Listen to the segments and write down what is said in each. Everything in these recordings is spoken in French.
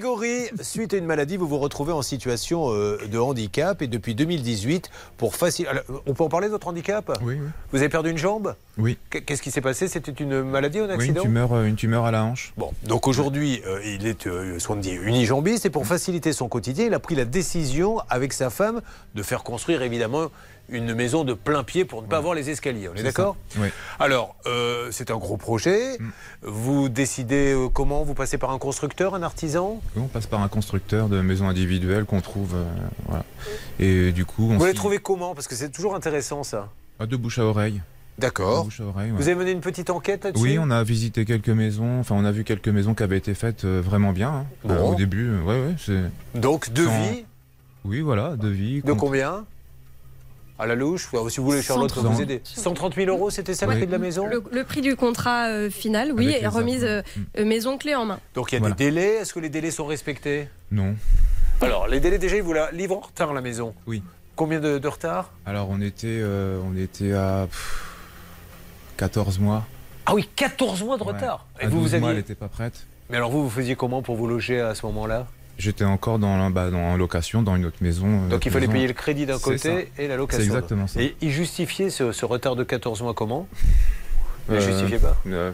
Grégory, suite à une maladie, vous vous retrouvez en situation euh, de handicap et depuis 2018, pour facile. On peut en parler de votre handicap? Oui, oui. Vous avez perdu une jambe? Oui. Qu- Qu'est-ce qui s'est passé? C'était une maladie ou un Oui, une accident? tumeur, euh, une tumeur à la hanche. Bon, donc aujourd'hui, euh, il est, euh, soit on dit, unijambiste et pour faciliter son quotidien, il a pris la décision avec sa femme de faire construire évidemment une maison de plein pied pour ne pas avoir les escaliers. On est, d'accord. Oui. Alors, euh, c'est un gros projet. Mm. Vous décidez euh, comment Vous passez par un constructeur, un artisan? Oui, On passe par un constructeur de maisons individuelles qu'on trouve. euh, voilà. Et du coup, on Vous l'avez s'y- trouvé comment? Parce que c'est toujours intéressant ça. Ah, de bouche à oreille. D'accord. ouais. Vous avez mené une petite enquête là-dessus? Oui, on a visité quelques maisons. Enfin, on a vu quelques maisons qui avaient été faites euh, vraiment bien. hein. Bon. Euh, au début, ouais, ouais, c'est. Donc, devis? Oui, voilà, devis. de compte- combien? À la louche Si vous voulez, Charlotte, peut 130. vous aider. 130 000 euros, c'était ça le prix de la maison Le, le prix du contrat euh, final, oui, les remise euh, Mm. euh, maison clé en main. Donc, il y a Voilà. des délais. Est-ce que les délais sont respectés? Non. Alors, les délais, déjà, ils vous la livrent en retard, la maison Oui. Combien de, de retard? Alors, on était, euh, on était à pff, 14 mois. Ah oui, 14 mois de Ouais. retard. Et À vous, 12 vous mois, elle aviez... n'était pas prête. Mais alors, vous, vous faisiez comment pour vous loger à ce moment-là? J'étais encore dans, la- bah, dans, en location dans une autre maison. euh, Donc, il fallait maison. payer le crédit d'un C'est côté et la C'est location. l'autre. exactement ça. Et il justifiait ce, ce retard de 14 mois comment? Il ne Euh, justifiait pas? Euh,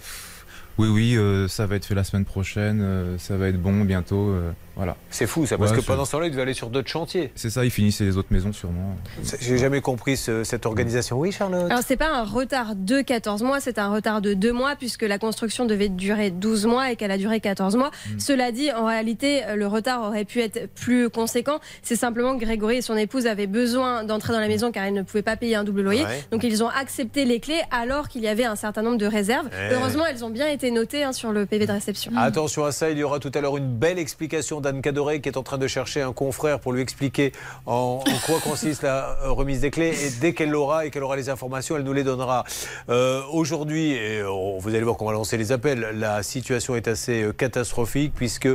oui, oui, euh, ça va être fait la semaine prochaine, ça va être bon bientôt. Voilà. C'est fou ça, parce Ouais, que pendant ce temps-là, il devait aller sur d'autres chantiers. C'est ça, ils finissaient les autres maisons sûrement. J'ai jamais compris ce- cette organisation. Oui, Charlotte Alors, c'est pas un retard de 14 mois, c'est un retard de 2 mois, puisque la construction devait durer 12 mois et qu'elle a duré 14 mois. Mm. Cela dit, en réalité, euh, le retard aurait pu être plus conséquent. C'est simplement que Grégory et son épouse avaient besoin d'entrer dans la maison car ils ne pouvaient pas payer un double loyer. Ouais. Donc, ils ont accepté les clés alors qu'il y avait un certain nombre de réserves. Eh. Heureusement, elles ont bien été notées hein, sur le PV de réception. Attention à ça, il y aura tout à l'heure une belle explication d'Anne Cadoré qui est en train de chercher un confrère pour lui expliquer en, quoi consiste la euh, remise des clés. Et dès qu'elle l'aura et qu'elle aura les informations, elle nous les donnera. Euh, Aujourd'hui, on- vous allez voir qu'on va lancer les appels, la situation est assez euh, catastrophique puisque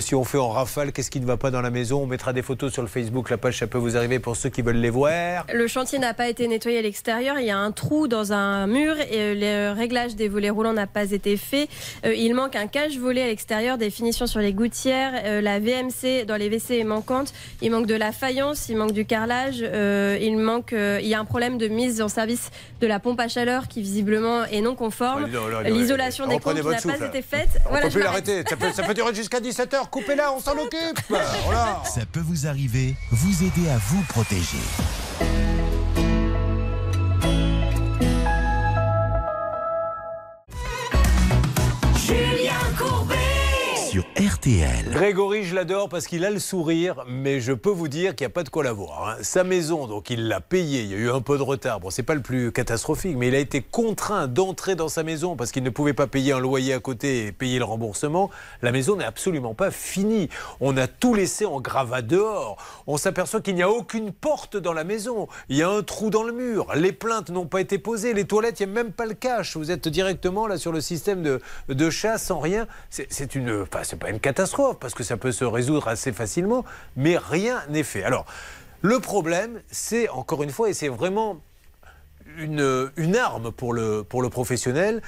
si on fait en rafale, qu'est-ce qui ne va pas dans la maison? On mettra des photos sur le Facebook, la page, ça peut vous arriver pour ceux qui veulent les voir. Le chantier n'a pas été nettoyé à l'extérieur. Il y a un trou dans un mur et le réglage des volets roulants n'a pas été fait. Il manque un cache-volet à l'extérieur, des finitions sur les gouttières. La VMC dans les WC est manquante. Il manque de la faïence, il manque du carrelage. euh, il manque. euh, il y a un problème de mise en service de la pompe à chaleur qui visiblement est non conforme. Non, L'isolation des votre n'a pas été faite. On Voilà, peut plus l'arrêter. Ça peut, ça peut durer jusqu'à 17h. Coupez-la, on s'en occupe. Voilà. Ça peut vous arriver, vous aider à vous protéger. RTL. Grégory, je l'adore parce qu'il a le sourire, mais je peux vous dire qu'il n'y a pas de quoi l'avoir. hein. Sa maison, donc il l'a payée, il y a eu un peu de retard. Bon, c'est pas le plus catastrophique, mais il a été contraint d'entrer dans sa maison parce qu'il ne pouvait pas payer un loyer à côté et payer le remboursement. La maison n'est absolument pas finie. On a tout laissé en gravat dehors. On s'aperçoit qu'il n'y a aucune porte dans la maison. Il y a un trou dans le mur. Les plaintes n'ont pas été posées. Les toilettes, il n'y a même pas le cache. Vous êtes directement là sur le système de, de chasse sans rien. C'est c'est une, enfin, c'est pas une catastrophe parce que ça peut se résoudre assez facilement, mais rien n'est fait. Alors, le problème, c'est encore une fois, et c'est vraiment une, une arme pour le, pour le professionnel,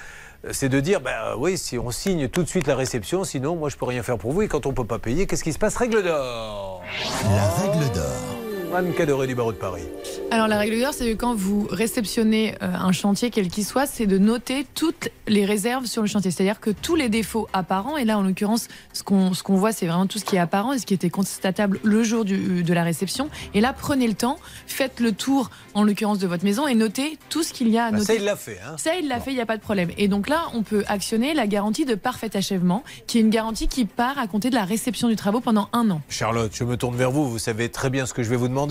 c'est de dire, bah oui, si on signe tout de suite la réception, sinon moi je peux rien faire pour vous, et quand on peut pas payer, qu'est-ce qui se passe? Règle d'or La règle d'or. Anne Cadoré du barreau de Paris. Alors la règle d'or, c'est que quand vous réceptionnez euh, un chantier, quel qu'il soit, c'est de noter toutes les réserves sur le chantier. C'est-à-dire que tous les défauts apparents, et là en l'occurrence, ce qu'on ce qu'on voit, c'est vraiment tout ce qui est apparent et ce qui était constatable le jour du- de la réception. Et là, prenez le temps, faites le tour, en l'occurrence, de votre maison et notez tout ce qu'il y a à Bah, noter. ça, il l'a fait. Hein. Ça, il l'a fait, il n'y a pas de problème. Et donc là, on peut actionner la garantie de parfait achèvement, qui est une garantie qui part à compter de la réception du travaux pendant un an. Charlotte, je me tourne vers vous, vous savez très bien ce que je vais vous demander.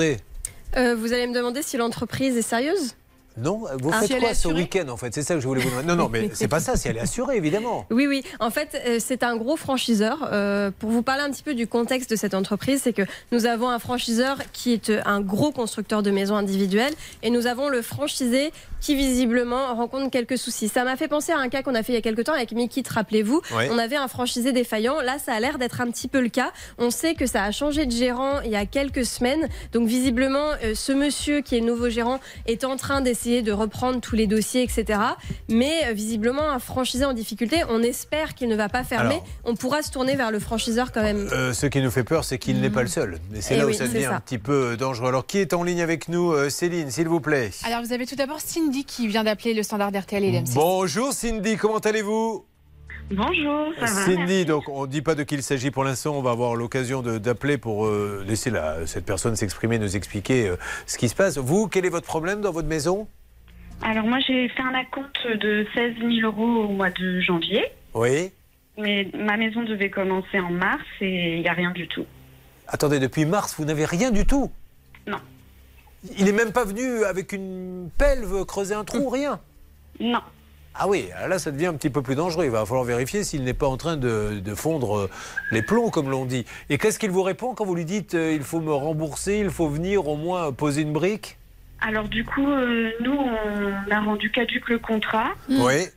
Euh, vous allez me demander si l'entreprise est sérieuse? Non Vous faites quoi ce week-end en fait? C'est ça que je voulais vous demander. Non, non, mais c'est pas ça, si elle est assurée, évidemment. Oui, oui. En fait, euh, c'est un gros franchiseur. Euh, pour vous parler un petit peu du contexte de cette entreprise, c'est que nous avons un franchiseur qui est euh, un gros constructeur de maisons individuelles et nous avons le franchisé qui visiblement rencontre quelques soucis. Ça m'a fait penser à un cas qu'on a fait il y a quelques temps avec Mikit, rappelez-vous. On avait un franchisé défaillant. Là, ça a l'air d'être un petit peu le cas. On sait que ça a changé de gérant il y a quelques semaines. Donc visiblement, ce monsieur qui est le nouveau gérant est en train d'essayer essayer de reprendre tous les dossiers, etc. Mais euh, visiblement, un franchisé en difficulté, on espère qu'il ne va pas fermer. Alors. on pourra se tourner vers le franchiseur quand même. Euh, ce qui nous fait peur, c'est qu'il n'est pas le seul. Et c'est Eh là oui, où ça devient ça. un petit peu dangereux. Alors, qui est en ligne avec nous Euh, Céline, s'il vous plaît? Alors, vous avez tout d'abord Cindy qui vient d'appeler le standard d'RTL et l'MC. Bonjour Cindy, comment allez-vous? Bonjour, ça va Cindy, donc on ne dit pas de qui il s'agit pour l'instant. On va avoir l'occasion d'appeler pour euh, laisser la- cette personne s'exprimer, nous expliquer euh, ce qui se passe. Vous, quel est votre problème dans votre maison? Alors moi j'ai fait un acompte de 16 000 euros au mois de janvier, Oui. mais ma maison devait commencer en mars et il n'y a rien du tout. Attendez, depuis mars, vous n'avez rien du tout? Non. Il n'est même pas venu avec une pelle creuser un trou, rien? Non. Ah oui, là ça devient un petit peu plus dangereux. Il va falloir vérifier s'il n'est pas en train de, de fondre euh, les plombs, comme l'on dit. Et qu'est-ce qu'il vous répond quand vous lui dites euh, il faut me rembourser, il faut venir au moins poser une brique? Alors du coup, euh, nous on a rendu caduque le contrat, Oui.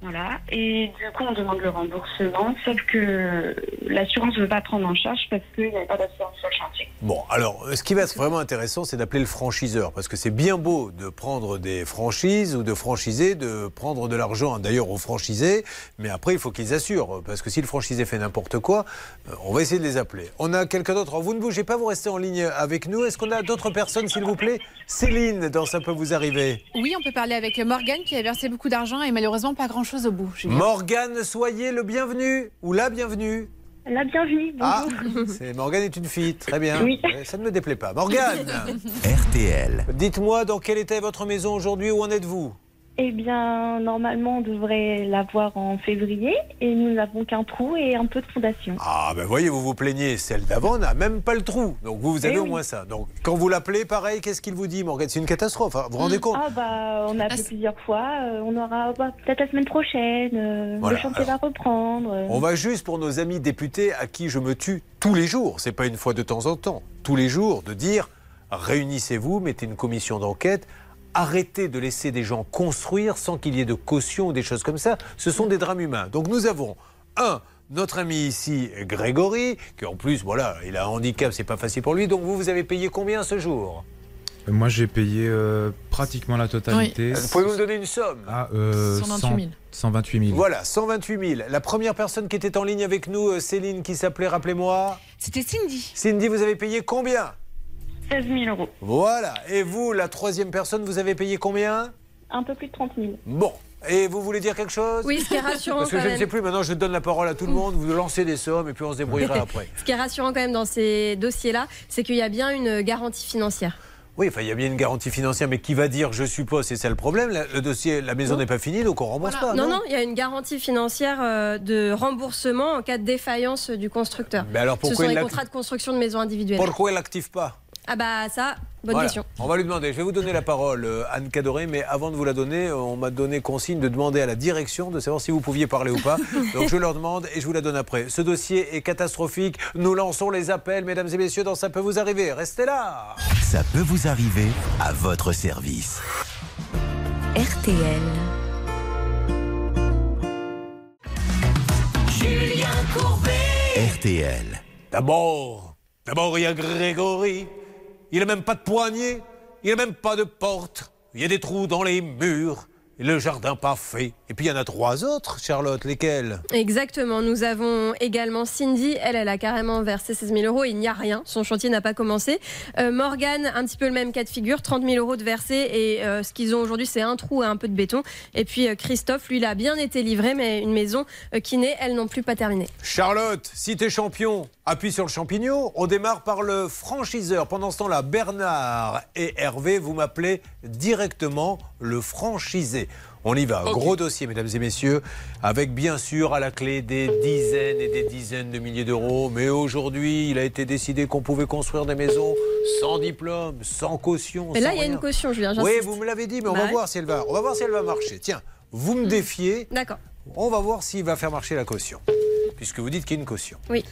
Voilà, et du coup on demande le remboursement, sauf que l'assurance ne veut pas prendre en charge parce qu'il n'y avait pas d'assurance sur le chantier. Bon, alors, ce qui va être vraiment intéressant, c'est d'appeler le franchiseur. Parce que c'est bien beau de prendre des franchises ou de franchiser, de prendre de l'argent d'ailleurs aux franchisés, mais après, il faut qu'ils assurent. Parce que si le franchisé fait n'importe quoi, euh, on va essayer de les appeler. On a quelqu'un d'autre. Vous ne bougez pas, vous restez en ligne avec nous. Est-ce qu'on a d'autres personnes, s'il vous plaît? Céline, dans Ça peut vous arriver. Oui, on peut parler avec Morgane qui a versé beaucoup d'argent et malheureusement pas grand-chose au bout. Julien. Morgane, soyez le bienvenu ou la bienvenue. La bienvenue, Ah, c'est Morgane est une fille, très bien. Oui. Ça ne me déplaît pas. Morgane, RTL. dites-moi dans quel état est votre maison aujourd'hui, où en êtes-vous? Eh bien, normalement, on devrait l'avoir en février et nous n'avons qu'un trou et un peu de fondation. Ah ben voyez, vous vous plaignez, celle d'avant n'a même pas le trou. Donc vous, vous avez Eh au oui. moins ça. Donc quand vous l'appelez, pareil, qu'est-ce qu'il vous dit, Morgane? C'est une catastrophe, hein, vous vous rendez compte? Ah bah, on a appelé Ah, plusieurs fois. euh, on aura bah, peut-être la semaine prochaine. euh, Voilà, le chantier va reprendre. euh. On va juste pour nos amis députés à qui je me tue tous les jours, c'est pas une fois de temps en temps, tous les jours, de dire réunissez-vous, mettez une commission d'enquête, arrêtez de laisser des gens construire sans qu'il y ait de caution ou des choses comme ça. Ce sont des drames humains. Donc nous avons un. Notre ami ici, Grégory, qui en plus, voilà, il a un handicap, c'est pas facile pour lui. Donc vous, vous avez payé combien ce jour? Euh, Moi, j'ai payé euh, pratiquement la totalité. Vous pouvez nous donner une somme? Ah, euh, 128 000. 128 000. Voilà, 128 000. La première personne qui était en ligne avec nous, euh, Céline, qui s'appelait, rappelez-moi? C'était Cindy. Cindy, vous avez payé combien? 16 000 euros. Voilà. Et vous, la troisième personne, vous avez payé combien? Un peu plus de 30 000. Bon. Et vous voulez dire quelque chose? Oui, ce qui est rassurant Parce que quand je ne sais plus, maintenant je donne la parole à tout le monde, vous lancez des sommes et puis on se débrouillera après. Ce qui est rassurant quand même dans ces dossiers-là, c'est qu'il y a bien une garantie financière. Oui, enfin, il y a bien une garantie financière, mais qui va dire je suppose, c'est ça le problème, la- le dossier, la maison n'est pas finie, donc on rembourse pas. non, non, il y a une garantie financière euh, de remboursement en cas de défaillance du constructeur. Mais alors Ce pourquoi sont il les contrats de construction de maisons individuelles. pourquoi il l'active pas? Ah bah ça, bonne Voilà. question. On va lui demander. Je vais vous donner la parole, euh, Anne Cadoré, mais avant de vous la donner, on m'a donné consigne de demander à la direction de savoir si vous pouviez parler ou pas. Donc je leur demande et je vous la donne après. Ce dossier est catastrophique. Nous lançons les appels, mesdames et messieurs, dans Ça peut vous arriver. Restez là. Ça peut vous arriver à votre service. RTL. RTL. D'abord, d'abord, il y a Grégory. Il n'a même pas de poignée. Il n'a même pas de porte. Il y a des trous dans les murs. Le jardin pas fait. Et puis il y en a trois autres, Charlotte. Lesquels? Exactement. Nous avons également Cindy. Elle, elle a carrément versé 16 000 euros. Il n'y a rien. Son chantier n'a pas commencé. Euh, Morgane, un petit peu le même cas de figure. 30 000 euros de versé. Et euh, ce qu'ils ont aujourd'hui, c'est un trou et un peu de béton. Et puis euh, Christophe, lui, il a bien été livré, mais une maison euh, qui n'est, elle non plus, pas terminée. Charlotte, si t'es champion, appuie sur le champignon. On démarre par le franchiseur. Pendant ce temps-là, Bernard et Hervé, vous m'appelez directement le franchisé. On y va, gros dossier, mesdames et messieurs, avec bien sûr à la clé des dizaines et des dizaines de milliers d'euros. Mais aujourd'hui, il a été décidé qu'on pouvait construire des maisons sans diplôme, sans caution. Mais là, il y a une caution, Julien. Oui, vous me l'avez dit, mais on Bah va ouais. voir si elle va. On va voir si elle va marcher. Tiens, vous me défiez. D'accord. On va voir s'il va faire marcher la caution. Puisque vous dites qu'il y a une caution. Oui.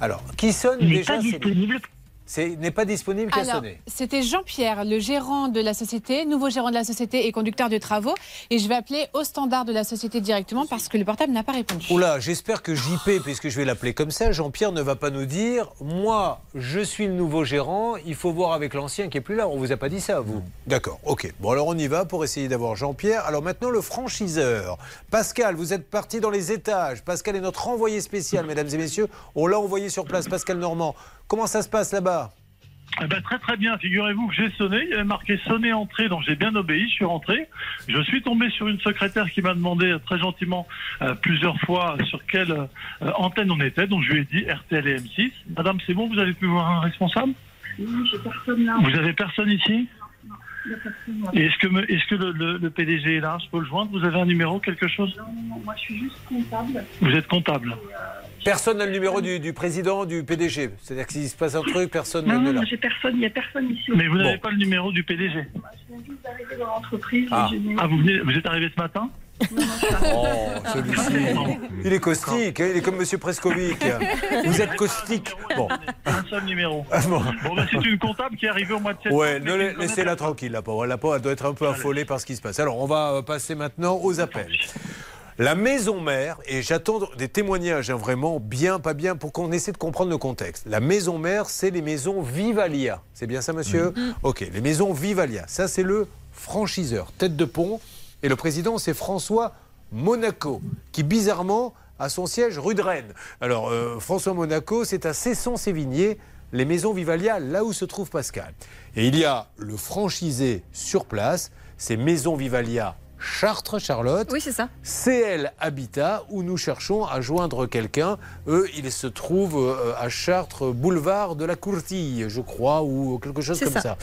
Alors, qui sonne Il déjà pas Céline disponible. C'est- n'est pas disponible, Alors, sonné. c'était Jean-Pierre, le gérant de la société, nouveau gérant de la société et conducteur de travaux. Et je vais appeler au standard de la société directement parce que le portable n'a pas répondu. Oula, j'espère que JP, puisque je vais l'appeler comme ça, Jean-Pierre ne va pas nous dire Moi, je suis le nouveau gérant, il faut voir avec l'ancien qui est plus là. On vous a pas dit ça, vous D'accord, ok. Bon, alors on y va pour essayer d'avoir Jean-Pierre. Alors maintenant, le franchiseur. Pascal, vous êtes parti dans les étages. Pascal est notre envoyé spécial, mesdames et messieurs. On l'a envoyé sur place, Pascal Normand. Comment ça se passe là-bas Eh ben, très très bien, figurez-vous que j'ai sonné, il y avait marqué sonner entrée, donc j'ai bien obéi, je suis rentré. Je suis tombé sur une secrétaire qui m'a demandé euh, très gentiment euh, plusieurs fois sur quelle euh, antenne on était, donc je lui ai dit RTL et M6. Madame, c'est bon, vous avez pu voir un responsable Non, j'ai personne là. Vous avez personne ici Il y a personne là. Et est-ce que, me- est-ce que le, le- le PDG est là? Je peux le joindre? Vous avez un numéro, quelque chose? Non, non, moi je suis juste comptable. Vous êtes comptable Personne n'a le numéro du, du président, du PDG. C'est-à-dire que s'il se passe un truc, personne Non, n'est non, là. moi j'ai personne, il n'y a personne ici. Mais vous n'avez Bon. pas le numéro du PDG Je viens juste d'arriver dans l'entreprise. Ah. Ah, vous, venez, vous êtes arrivé ce matin Oh, celui-ci. Il est caustique, hein, il est comme Monsieur Prescovic. Vous êtes caustique. Bon. Un seul numéro. Ah, bon. Bon, ben, c'est une comptable qui est arrivée au mois de septembre. Ouais, ne la- ne laissez-la tranquille, la pauvre. La pauvre, elle doit être un peu affolée par ce qui se passe. Alors, on va euh, passer maintenant aux appels. La maison mère, et j'attends des témoignages hein, vraiment bien, pas bien, pour qu'on essaie de comprendre le contexte. La maison mère, c'est les maisons Vivalia. C'est bien ça, monsieur Ok, les maisons Vivalia. Ça, c'est le franchiseur, tête de pont. Et le président, c'est François Monaco, qui bizarrement a son siège rue de Rennes. Alors, euh, François Monaco, c'est à Cesson-Sévigné, les maisons Vivalia, là où se trouve Pascal. Et il y a le franchisé sur place, c'est Maison Vivalia Chartres, Charlotte. Oui, c'est ça. CL Habitat, où nous cherchons à joindre quelqu'un. Eux, ils se trouvent euh, à Chartres, boulevard de la Courtille, je crois, ou quelque chose comme ça. ça.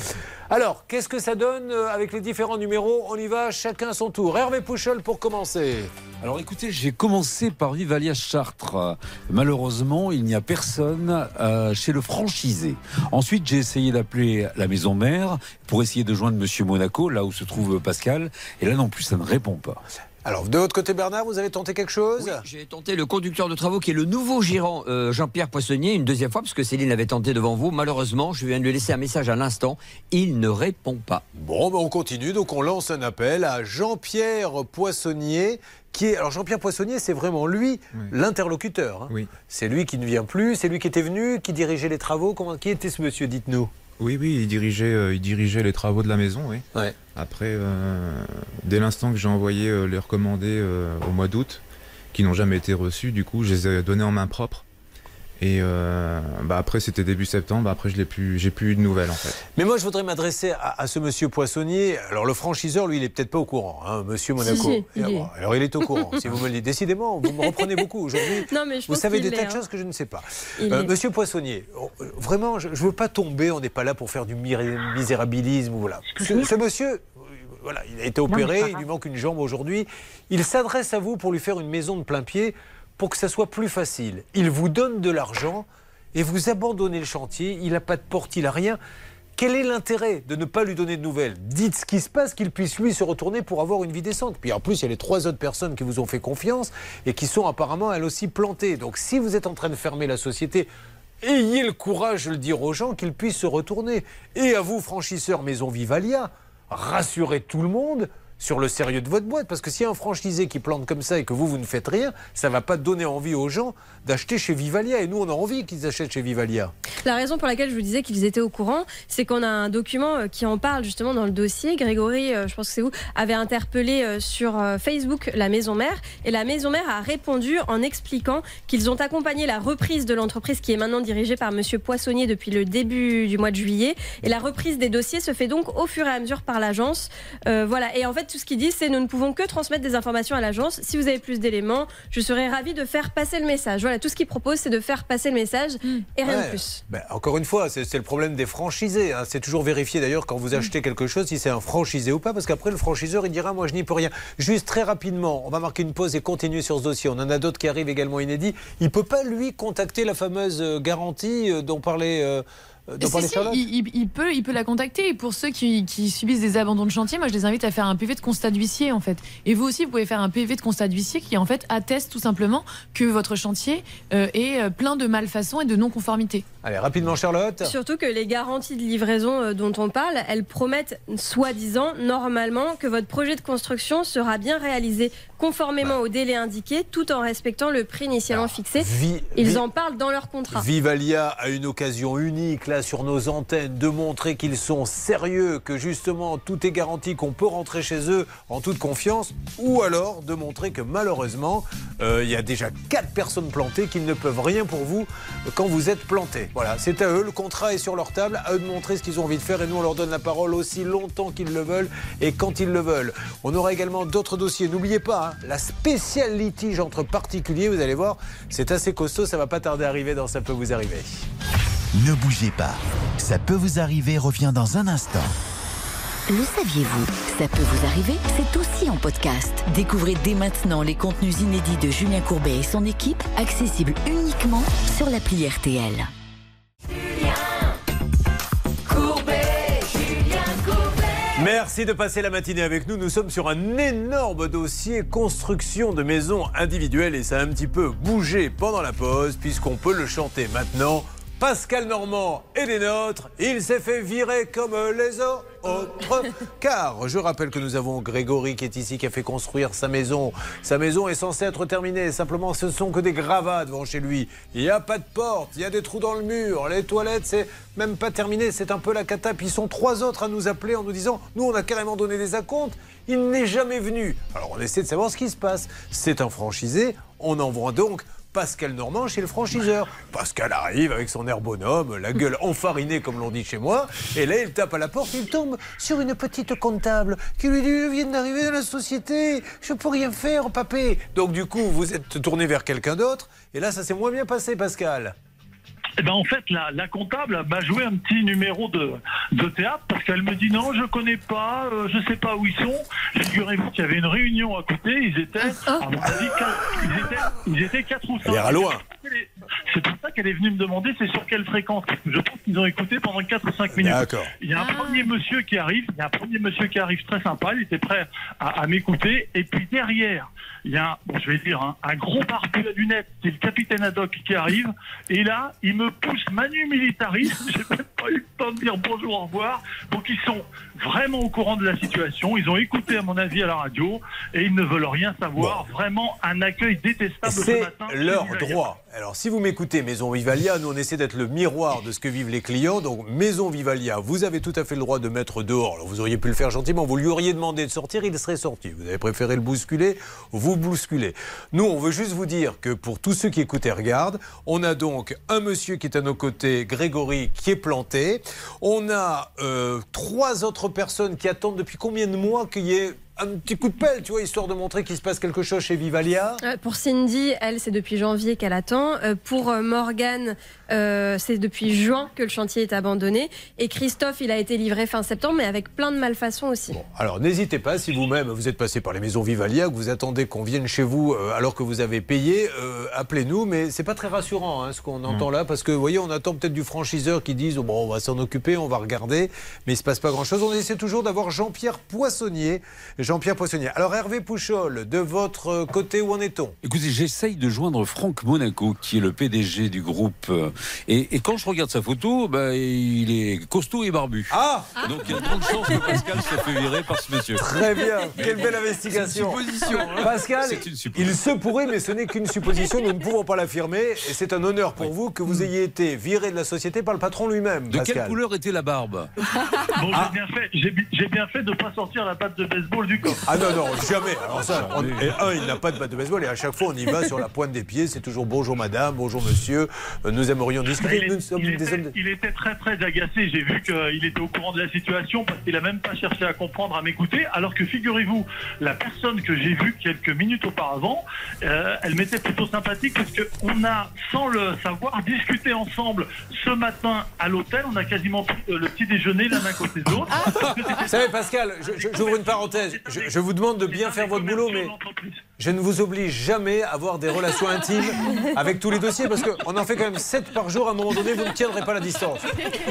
Alors, qu'est-ce que ça donne euh, avec les différents numéros? On y va, chacun son tour. Hervé Pouchol pour commencer. Alors écoutez, j'ai commencé par Vivalia Chartres. Malheureusement, il n'y a personne euh, chez le franchisé. Ensuite, j'ai essayé d'appeler la maison mère pour essayer de joindre Monsieur Monaco, là où se trouve Pascal. Et là non plus, ça ne répond pas. Alors, de votre côté, Bernard, vous avez tenté quelque chose? Oui, j'ai tenté le conducteur de travaux qui est le nouveau gérant euh, Jean-Pierre Poissonnier une deuxième fois parce que Céline l'avait tenté devant vous. Malheureusement, je viens de lui laisser un message à l'instant. Il ne répond pas. Bon, ben on continue. Donc, on lance un appel à Jean-Pierre Poissonnier, qui est. Alors, Jean-Pierre Poissonnier, c'est vraiment lui, l'interlocuteur. hein. Oui. C'est lui qui ne vient plus, c'est lui qui était venu, qui dirigeait les travaux. Comment, qui était ce monsieur Dites-nous? Oui, oui, il dirigeait, euh, il dirigeait les travaux de la maison, oui. Ouais. Après, euh, dès l'instant que j'ai envoyé euh, les recommandés au mois d'août, qui n'ont jamais été reçus, du coup, je les ai donnés en main propre. Et euh, bah après, c'était début septembre, après, je l'ai plus, j'ai plus eu de nouvelles, en fait. Mais moi, je voudrais m'adresser à, à ce monsieur Poissonnier. Alors, le franchiseur, lui, il est peut-être pas au courant, hein, monsieur Monaco. Si, si, est. alors, il est au courant, si vous me le dites. Décidément, vous me reprenez beaucoup aujourd'hui. Non, mais je Vous savez des tas de hein. choses que je ne sais pas. Euh, monsieur Poissonnier, oh, vraiment, je ne veux pas tomber, on n'est pas là pour faire du misérabilisme. ou Voilà. Ce, ce monsieur, voilà, il a été opéré, il lui manque une jambe aujourd'hui. Il s'adresse à vous pour lui faire une maison de plein pied pour que ça soit plus facile. Il vous donne de l'argent et vous abandonnez le chantier. Il n'a pas de porte, il n'a rien. Quel est l'intérêt de ne pas lui donner de nouvelles? Dites ce qui se passe, qu'il puisse lui se retourner pour avoir une vie décente. Puis en plus, il y a les trois autres personnes qui vous ont fait confiance et qui sont apparemment elles aussi plantées. Donc si vous êtes en train de fermer la société, ayez le courage de le dire aux gens qu'ils puissent se retourner. Et à vous, franchisseurs Maison Vivalia, rassurez tout le monde sur le sérieux de votre boîte. Parce que s'il y a un franchisé qui plante comme ça et que vous, vous ne faites rien, ça ne va pas donner envie aux gens d'acheter chez Vivalia. Et nous, on a envie qu'ils achètent chez Vivalia. La raison pour laquelle je vous disais qu'ils étaient au courant, c'est qu'on a un document euh, qui en parle justement dans le dossier. Grégory, euh, je pense que c'est vous, avait interpellé euh, sur Facebook la maison mère et la maison mère a répondu en expliquant qu'ils ont accompagné la reprise de l'entreprise qui est maintenant dirigée par Monsieur Poissonnier depuis le début du mois de juillet et la reprise des dossiers se fait donc au fur et à mesure par l'agence. Voilà et en fait tout ce qu'ils disent c'est nous ne pouvons que transmettre des informations à l'agence. Si vous avez plus d'éléments, je serais ravi de faire passer le message. Voilà tout ce qu'ils proposent c'est de faire passer le message et rien Ouais. de plus. Ben, encore une fois, c'est c'est le problème des franchisés. hein. C'est toujours vérifié d'ailleurs quand vous achetez quelque chose si c'est un franchisé ou pas, parce qu'après le franchiseur il dira moi je n'y peux rien. Juste très rapidement, on va marquer une pause et continuer sur ce dossier. On en a d'autres qui arrivent également inédits. Il peut pas lui contacter la fameuse euh, garantie euh, dont parlait. euh, Si, parler, si, Charlotte il, il- peut, il peut la contacter. Et pour ceux qui, qui subissent des abandons de chantier, moi je les invite à faire un PV de constat d'huissier en fait. Et vous aussi, vous pouvez faire un PV de constat d'huissier qui en fait atteste tout simplement que votre chantier euh, est euh, plein de malfaçons et de non-conformité. Allez, rapidement, Charlotte. Surtout que les garanties de livraison euh, dont on parle, elles promettent, soi-disant, normalement, que votre projet de construction sera bien réalisé conformément au délai indiqué, tout en respectant le prix initialement fixé. Vi- Ils vi- en parlent dans leur contrat. Vivalia a une occasion unique là sur nos antennes de montrer qu'ils sont sérieux, que justement tout est garanti, qu'on peut rentrer chez eux en toute confiance, ou alors de montrer que malheureusement euh, il y a déjà quatre personnes plantées qui ne peuvent rien pour vous quand vous êtes planté. Voilà, c'est à eux, le contrat est sur leur table, à eux de montrer ce qu'ils ont envie de faire et nous on leur donne la parole aussi longtemps qu'ils le veulent et quand ils le veulent. On aura également d'autres dossiers. N'oubliez pas, hein, la spéciale litige entre particuliers, vous allez voir, c'est assez costaud, ça va pas tarder à arriver dans Ça peut vous arriver. Ne bougez pas. Ça peut vous arriver revient dans un instant. Le saviez-vous? Ça peut vous arriver, c'est aussi en podcast. Découvrez dès maintenant les contenus inédits de Julien Courbet et son équipe, accessibles uniquement sur l'appli RTL. Merci de passer la matinée avec nous. Nous sommes sur un énorme dossier construction de maisons individuelles et ça a un petit peu bougé pendant la pause puisqu'on peut le chanter maintenant. Pascal Normand est des nôtres. Il s'est fait virer comme les autres. Car je rappelle que nous avons Grégory qui est ici, qui a fait construire sa maison. Sa maison est censée être terminée. Simplement, ce ne sont que des gravats devant chez lui. Il n'y a pas de porte, il y a des trous dans le mur. Les toilettes, c'est même pas terminé. C'est un peu la cata. Puis ils sont trois autres à nous appeler en nous disant Nous, on a carrément donné des acomptes. Il n'est jamais venu. Alors on essaie de savoir ce qui se passe. C'est un franchisé. On envoie donc Pascal Normand chez le franchiseur. Pascal arrive avec son air bonhomme, la gueule enfarinée comme l'on dit chez moi, et là il tape à la porte, il tombe sur une petite comptable qui lui dit Je viens d'arriver dans la société, je peux rien faire, papé. Donc du coup vous êtes tourné vers quelqu'un d'autre, et là ça s'est moins bien passé Pascal. Eh ben en fait, la, la comptable m'a joué un petit numéro de, de théâtre parce qu'elle me dit non, je connais pas, euh, je sais pas où ils sont. Figurez-vous qu'il y avait une réunion à côté, ils étaient, à mon avis, quatre, ils étaient, ils étaient quatre ou cinq. Elle ira loin. C'est pour ça qu'elle est venue me demander c'est sur quelle fréquence. Je pense qu'ils ont écouté pendant 4 ou 5 minutes. Il y a un premier monsieur qui arrive, il y a un premier monsieur qui arrive très sympa, il était prêt à, à m'écouter. Et puis derrière, il y a, un- bon, je vais dire, hein, un gros barbu à lunettes, c'est le capitaine Haddock qui arrive. Et là, il me pousse Manu Militaris. J'ai même pas eu le temps de dire bonjour, au revoir. Donc ils sont vraiment au courant de la situation. Ils ont écouté, à mon avis, à la radio. Et ils ne veulent rien savoir. Vraiment un accueil détestable ce C'est matin. chez leur droit. Alors, si vous m'écoutez, Maison Vivalia, nous on essaie d'être le miroir de ce que vivent les clients. Donc, Maison Vivalia, vous avez tout à fait le droit de mettre dehors. Alors, vous auriez pu le faire gentiment. Vous lui auriez demandé de sortir, il serait sorti. Vous avez préféré le bousculer, vous bousculez. Nous, on veut juste vous dire que pour tous ceux qui écoutent et regardent, on a donc un monsieur qui est à nos côtés, Grégory, qui est planté. On a euh, trois autres personnes qui attendent depuis combien de mois qu'il y ait un petit coup de pelle, tu vois, histoire de montrer qu'il se passe quelque chose chez Vivalia. Euh, Pour Cindy, elle, c'est depuis janvier qu'elle attend. Euh, Pour euh, Morgane, euh, c'est depuis juin que le chantier est abandonné. Et Christophe, il a été livré fin septembre, mais avec plein de malfaçons aussi. Alors n'hésitez pas, si vous-même vous êtes passé par les maisons Vivalia, que vous attendez qu'on vienne chez vous euh, alors que vous avez payé, euh, appelez-nous. Mais c'est pas très rassurant hein, ce qu'on entend là, parce que vous voyez, on attend peut-être du franchiseur qui dise oh, bon, on va s'en occuper, on va regarder, mais il se passe pas grand-chose. On essaie toujours d'avoir Jean-Pierre Poissonnier. Jean-Pierre Poissonnier. Alors Hervé Pouchol, de votre côté, où en est-on? Écoutez, j'essaye de joindre Franck Monaco, qui est le PDG du groupe. Et, et quand je regarde sa photo, bah, il est costaud et barbu. Ah Donc il y a de grandes chances que Pascal se fait virer par ce monsieur. Très bien, quelle belle investigation. C'est une supposition, hein. Pascal, C'est une supposition. il se pourrait, mais ce n'est qu'une supposition, nous ne pouvons pas l'affirmer. Et c'est un honneur pour vous que vous ayez été viré de la société par le patron lui-même. De Pascal. quelle couleur était la barbe? Bon, j'ai bien fait, j'ai j'ai bien fait de pas sortir la patte de baseball du. Ah non, non, jamais. Alors ça, on- et un, il n'a pas de batte de baseball et à chaque fois, on y va sur la pointe des pieds. C'est toujours bonjour madame, bonjour monsieur. Euh, Nous aimerions Il, discuter. est- Nous sommes il des était, hommes de- il était très très agacé. J'ai vu qu'il était au courant de la situation parce qu'il a même pas cherché à comprendre, à m'écouter. Alors que figurez-vous, la personne que j'ai vue quelques minutes auparavant, euh, elle m'était plutôt sympathique parce qu'on a, sans le savoir, discuté ensemble ce matin à l'hôtel. On a quasiment pris le petit déjeuner l'un à côté de l'autre. Vous savez, Pascal, j'ouvre une parenthèse. Je, je vous demande de bien faire votre boulot, mais je ne vous oblige jamais à avoir des relations intimes avec tous les dossiers parce qu'on en fait quand même 7 par jour. À un moment donné, vous ne tiendrez pas la distance.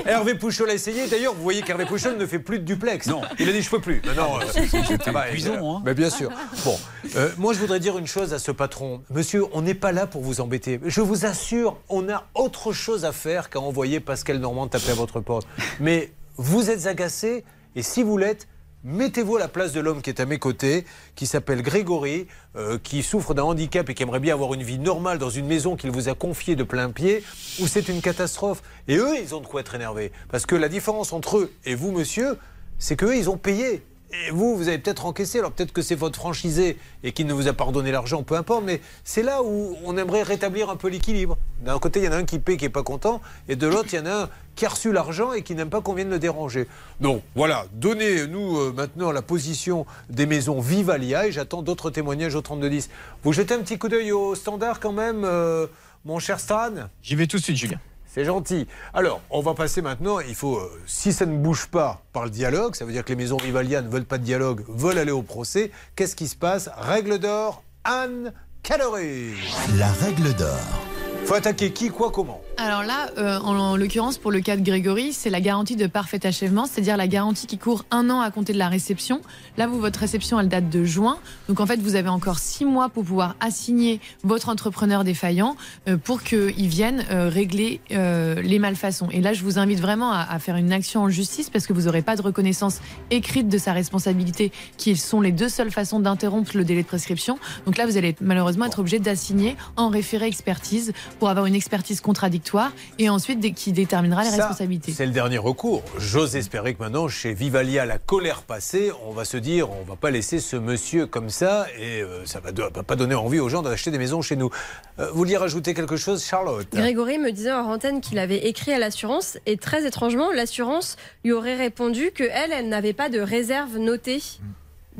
Hervé Pouchol a essayé. D'ailleurs, vous voyez qu'Hervé Pouchol ne fait plus de duplex. Non. Il a dit je peux plus. Non, C'était épuisant, hein. Mais bien sûr. Bon, euh, moi je voudrais dire une chose à ce patron. Monsieur, on n'est pas là pour vous embêter. Je vous assure, on a autre chose à faire qu'à envoyer Pascal Normand taper à votre porte. Mais vous êtes agacé et si vous l'êtes, Mettez-vous à la place de l'homme qui est à mes côtés, qui s'appelle Grégory, euh, qui souffre d'un handicap et qui aimerait bien avoir une vie normale dans une maison qu'il vous a confiée de plein pied, où c'est une catastrophe. Et eux, ils ont de quoi être énervés. Parce que la différence entre eux et vous, monsieur, c'est qu'eux, ils ont payé. Et vous, vous avez peut-être encaissé, alors peut-être que c'est votre franchisé et qu'il ne vous a pas redonné l'argent, peu importe, mais c'est là où on aimerait rétablir un peu l'équilibre. D'un côté, il y en a un qui paie, qui n'est pas content, et de l'autre, il y en a un qui a reçu l'argent et qui n'aime pas qu'on vienne le déranger. Donc voilà, donnez-nous euh, maintenant la position des maisons Vivalia, et j'attends d'autres témoignages au 3210. Vous jetez un petit coup d'œil au standard quand même, euh, mon cher Stan? J'y vais tout de suite, Julien. C'est gentil. Alors, on va passer maintenant. Il faut, euh, si ça ne bouge pas par le dialogue, ça veut dire que les maisons Vivalia ne veulent pas de dialogue, veulent aller au procès. Qu'est-ce qui se passe? Règle d'or, Anne Caloré. La règle d'or. Faut attaquer qui, quoi, comment? Alors là, euh, en, en l'occurrence, pour le cas de Grégory, c'est la garantie de parfait achèvement, c'est-à-dire la garantie qui court un an à compter de la réception. Là, vous, votre réception, elle date de juin. Donc en fait, vous avez encore six mois pour pouvoir assigner votre entrepreneur défaillant euh, pour qu'il vienne euh, régler euh, les malfaçons. Et là, je vous invite vraiment à, à faire une action en justice parce que vous n'aurez pas de reconnaissance écrite de sa responsabilité, qui sont les deux seules façons d'interrompre le délai de prescription. Donc là, vous allez malheureusement être obligé d'assigner en référé expertise pour avoir une expertise contradictoire et ensuite qui déterminera les Ça, responsabilités. C'est le dernier recours. J'ose espérer que maintenant, chez Vivalia, la colère passée, on va se dire, on va pas laisser ce monsieur comme ça, et euh, ça va, va pas donner envie aux gens d'acheter des maisons chez nous. Euh, vous vouliez rajouter quelque chose, Charlotte? Grégory me disait en antenne qu'il avait écrit à l'assurance et très étrangement, l'assurance lui aurait répondu que elle, elle n'avait pas de réserve notée.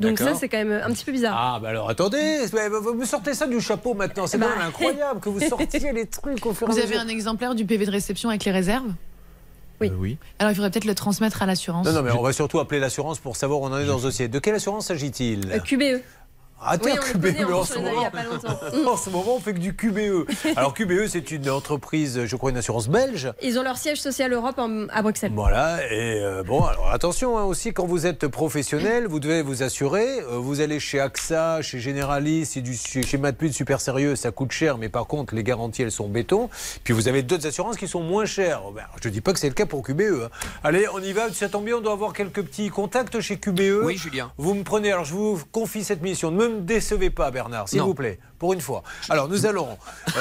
Donc ça, c'est quand même un petit peu bizarre. Ah, bah alors attendez, vous me sortez ça du chapeau maintenant. C'est Bah. quand même incroyable que vous sortiez les trucs au fur et à Vous avez mesure. un exemplaire du PV de réception avec les réserves? Oui. oui. Alors il faudrait peut-être le transmettre à l'assurance. Non, non, mais on va surtout appeler l'assurance pour savoir où on en est dans ce dossier. De quelle assurance s'agit-il? Euh, QBE. Ah, Oui, QBE, mais en ce moment, en ce moment, on fait que du QBE. Alors, QBE, c'est une entreprise, je crois, une assurance belge. Ils ont leur siège social Europe en- à Bruxelles. Voilà, et euh, bon, alors attention hein, aussi, quand vous êtes professionnel, vous devez vous assurer. euh, vous allez chez AXA, chez Generali, c'est du, chez, Matmut super sérieux, ça coûte cher, mais par contre, les garanties, elles sont béton. Puis vous avez d'autres assurances qui sont moins chères. Ben, je ne dis pas que c'est le cas pour QBE. hein. Allez, on y va, ça tombe bien, on doit avoir quelques petits contacts chez QBE. Oui, Julien. Vous me prenez, alors je vous confie cette mission. Ne me décevez pas, Bernard, s'il vous plaît, pour une fois. Alors, nous allons.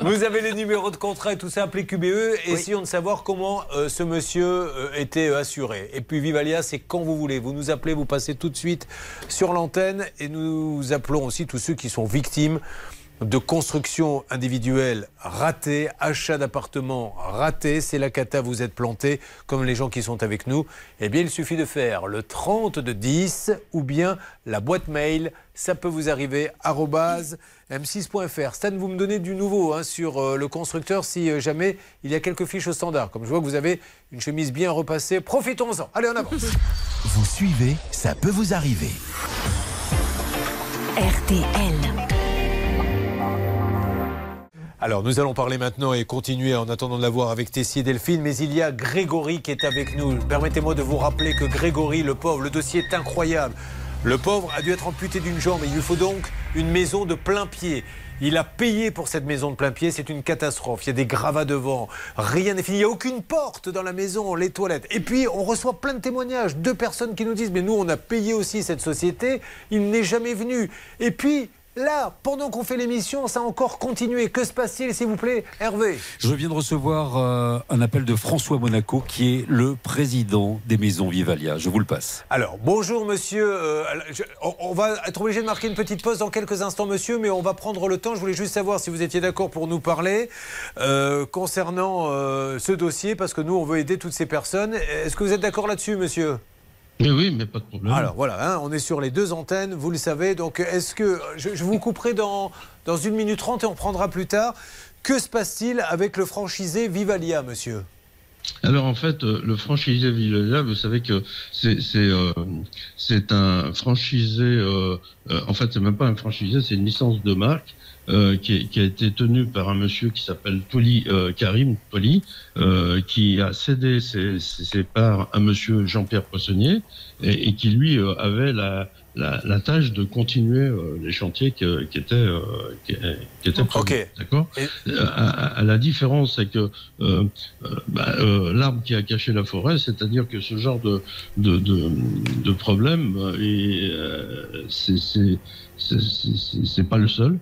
Vous avez les numéros de contrat et tout ça, appelez QBE et essayons de savoir comment euh, ce monsieur euh, était euh, assuré. Et puis Vivalia, c'est quand vous voulez. Vous nous appelez, vous passez tout de suite sur l'antenne et nous appelons aussi tous ceux qui sont victimes de construction individuelle ratée, achat d'appartements raté, c'est la cata, vous êtes planté, comme les gens qui sont avec nous. Eh bien, il suffit de faire le 30 de 10 ou bien la boîte mail, ça peut vous arriver, arrobase m6.fr. Stan, vous me donnez du nouveau hein, sur euh, le constructeur si euh, jamais il y a quelques fiches au standard. Comme je vois que vous avez une chemise bien repassée, profitons-en. Allez, on avance. Vous suivez, ça peut vous arriver. RTL. Alors, nous allons parler maintenant et continuer en attendant de la voir avec Tessier Delphine. Mais il y a Grégory qui est avec nous. Permettez-moi de vous rappeler que Grégory, le pauvre, le dossier est incroyable. Le pauvre a dû être amputé d'une jambe et il lui faut donc une maison de plein pied. Il a payé pour cette maison de plein pied, c'est une catastrophe. Il y a des gravats devant, rien n'est fini, il n'y a aucune porte dans la maison, les toilettes. Et puis on reçoit plein de témoignages, deux personnes qui nous disent mais nous on a payé aussi cette société, il n'est jamais venu. Et puis là, pendant qu'on fait l'émission, ça a encore continué. Que se passe-t-il s'il vous plaît, Hervé? Je viens de recevoir euh, un appel de François Monaco, qui est le président des maisons Vivalia. Je vous le passe. Alors, bonjour monsieur. Euh, je- on, on va être obligé de marquer une petite pause dans quelques instants, monsieur, mais on va prendre le temps. Je voulais juste savoir si vous étiez d'accord pour nous parler euh, concernant ce dossier, parce que nous, on veut aider toutes ces personnes. Est-ce que vous êtes d'accord là-dessus, monsieur? Mais oui, mais pas de problème. Alors voilà, hein, on est sur les deux antennes, vous le savez. Donc est-ce que. Je, je vous couperai dans, dans une minute trente et on reprendra plus tard. Que se passe-t-il avec le franchisé Vivalia, monsieur? Alors en fait, euh, le franchisé Vivalia, vous savez que c'est euh, un franchisé. euh, euh, en fait, c'est même pas un franchisé, c'est une licence de marque euh, qui, qui a été tenue par un monsieur qui s'appelle Poli euh, Karim Poli, euh, qui a cédé ses, ses- ses parts à monsieur Jean-Pierre Poissonnier et, et qui lui euh, avait la, la, la tâche de continuer euh, les chantiers que- qui étaient euh, qui, qui étaient prévus. Ok. D'accord. Euh, à, à- à la différence, c'est que bah, euh, l'arbre qui a caché la forêt, c'est-à-dire que ce genre de de, de, de problème, euh, et c'est c'est c'est- c'est- c'est pas le seul.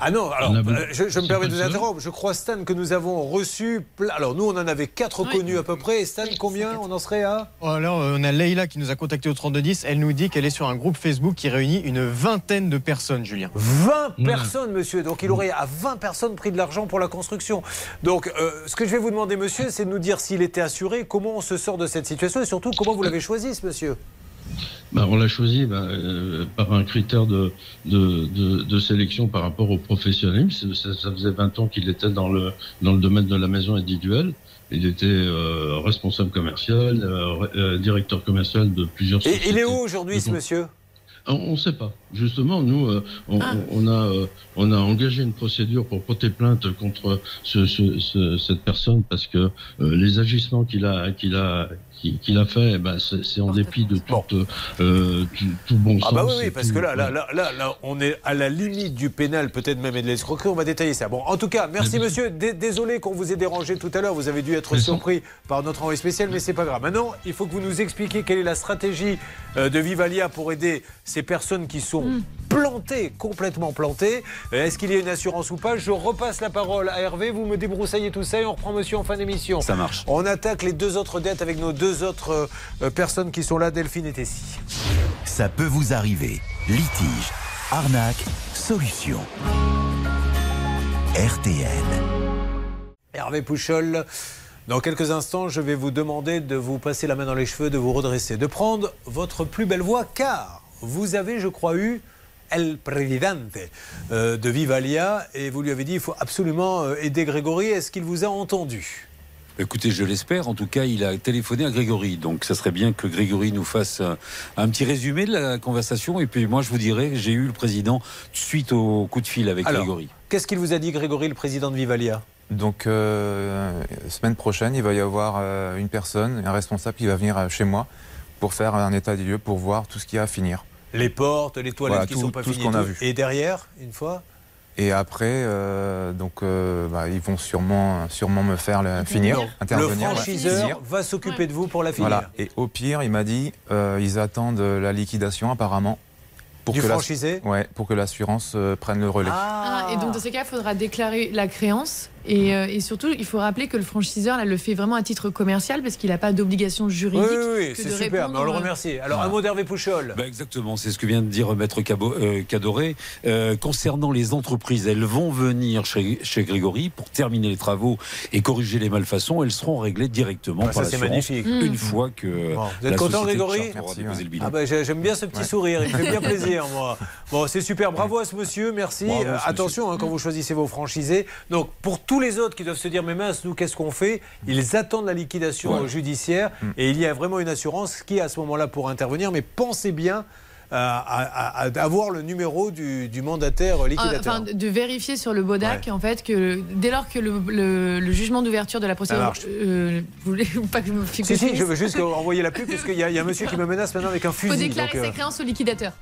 Ah non, alors, euh, je, je me permets de vous interrompre. Je crois, Stan, que nous avons reçu. Alors, nous, on en avait quatre connus à peu près. Et Stan, combien On en serait à Alors, euh, on a Leïla qui nous a contacté au 3210. Elle nous dit qu'elle est sur un groupe Facebook qui réunit une vingtaine de personnes, Julien. 20 personnes, monsieur. Donc, il aurait à 20 personnes pris de l'argent pour la construction. Donc, euh, ce que je vais vous demander, monsieur, c'est de nous dire s'il était assuré, comment on se sort de cette situation et surtout comment vous l'avez choisi, ce monsieur? Bah, on l'a choisi bah, euh, par un critère de, de, de, de sélection par rapport au professionnalisme. Ça, ça faisait 20 ans qu'il était dans le, dans le domaine de la maison individuelle. Il était euh, responsable commercial, euh, directeur commercial de plusieurs Et sociétés. il est où aujourd'hui, ce monsieur? On ne sait pas. Justement, nous, euh, on, Ah. on a, euh, on a engagé une procédure pour porter plainte contre ce, ce- ce- cette personne parce que euh, les agissements qu'il a, qu'il a, qu'il a fait, eh ben, c'est en dépit de euh, tout, tout bon sens. Ah bah oui, oui, parce tout- que là, là, là, là, on est à la limite du pénal, peut-être même et de l'escroquerie. On va détailler ça. Bon, en tout cas, merci monsieur. Dé- Désolé qu'on vous ait dérangé tout à l'heure. Vous avez dû être surpris par notre envoyé spécial, mais c'est pas grave. Maintenant, il faut que vous nous expliquiez quelle est la stratégie de Vivalia pour aider ces personnes qui sont plantées, complètement plantées. Euh, Est-ce qu'il y a une assurance ou pas Je repasse la parole à Hervé. Vous me débroussaillez tout ça et on reprend monsieur en fin d'émission. Ça marche. On attaque les deux autres dettes avec nos deux autres euh, euh, personnes qui sont là, Delphine et Tessie. Ça peut vous arriver. Litige, arnaque, solution. RTL. Hervé Pouchol. Dans quelques instants, je vais vous demander de vous passer la main dans les cheveux, de vous redresser, de prendre votre plus belle voix, car vous avez, je crois, eu El Presidente euh, de Vivalia, et vous lui avez dit il faut absolument euh, aider Grégory. Est-ce qu'il vous a entendu? Écoutez, je l'espère. En tout cas, il a téléphoné à Grégory. Donc, ça serait bien que Grégory nous fasse un, un petit résumé de la conversation. Et puis, moi, je vous dirai, j'ai eu le président suite au coup de fil avec Alors, Grégory. Qu'est-ce qu'il vous a dit, Grégory, le président de Vivalia? Donc, euh, semaine prochaine, il va y avoir euh, une personne, un responsable qui va venir euh, chez moi pour faire un état des lieux, pour voir tout ce qu'il y a à finir. Les portes, les toilettes Voilà, qui tout- sont pas tout ce finies. qu'on a tout. vu. Et derrière, une fois Et après, euh, donc, euh, bah, ils vont sûrement, sûrement me faire le, finir, Le intervenir. ouais, franchiseur va s'occuper de vous pour la finir. Voilà. Et au pire, il m'a dit, euh, ils attendent la liquidation apparemment. Pour Du que la- franchisé Ouais, pour que l'assurance euh, prenne le relais. Ah, et donc dans ces cas, il faudra déclarer la créance. Et, euh, et surtout, il faut rappeler que le franchiseur là, le fait vraiment à titre commercial parce qu'il n'a pas d'obligation juridique. oui, oui, c'est super, répondre, mais on le euh, remercie. Alors, un mot d'Hervé Pouchol. Ben, exactement, c'est ce que vient de dire Maître Cabo- euh, Cadoré. Euh, concernant les entreprises, elles vont venir chez, chez Grégory pour terminer les travaux et corriger les malfaçons. Elles seront réglées directement Ah, par ça, c'est magnifique. une Mmh. fois que Bon, vous la êtes content, Grégory le bilan. Ah bah, j'ai- J'aime bien ce petit Ouais. sourire, il me fait bien plaisir, moi. Bon, c'est super, bravo à ce monsieur, merci. Bravo, Euh, attention hein, quand vous choisissez vos franchisés. Donc, pour tous les autres qui doivent se dire, mais mince, nous, qu'est-ce qu'on fait? Ils attendent la liquidation Ouais. euh, judiciaire et il y a vraiment une assurance qui, à ce moment-là, pour intervenir. Mais pensez bien euh, à, à- à avoir le numéro du, du mandataire Ah, liquidateur. Enfin, de- de vérifier sur le BODAC, en fait, que dès lors que le, le- le jugement d'ouverture de la procédure. marche. euh, vous voulez pas que je me fixe si, si, je veux juste envoyer la pub, parce qu'il y, a- il y a un monsieur qui me menace maintenant avec un Il faut fusil. déclarer donc, euh, ses créances au liquidateur.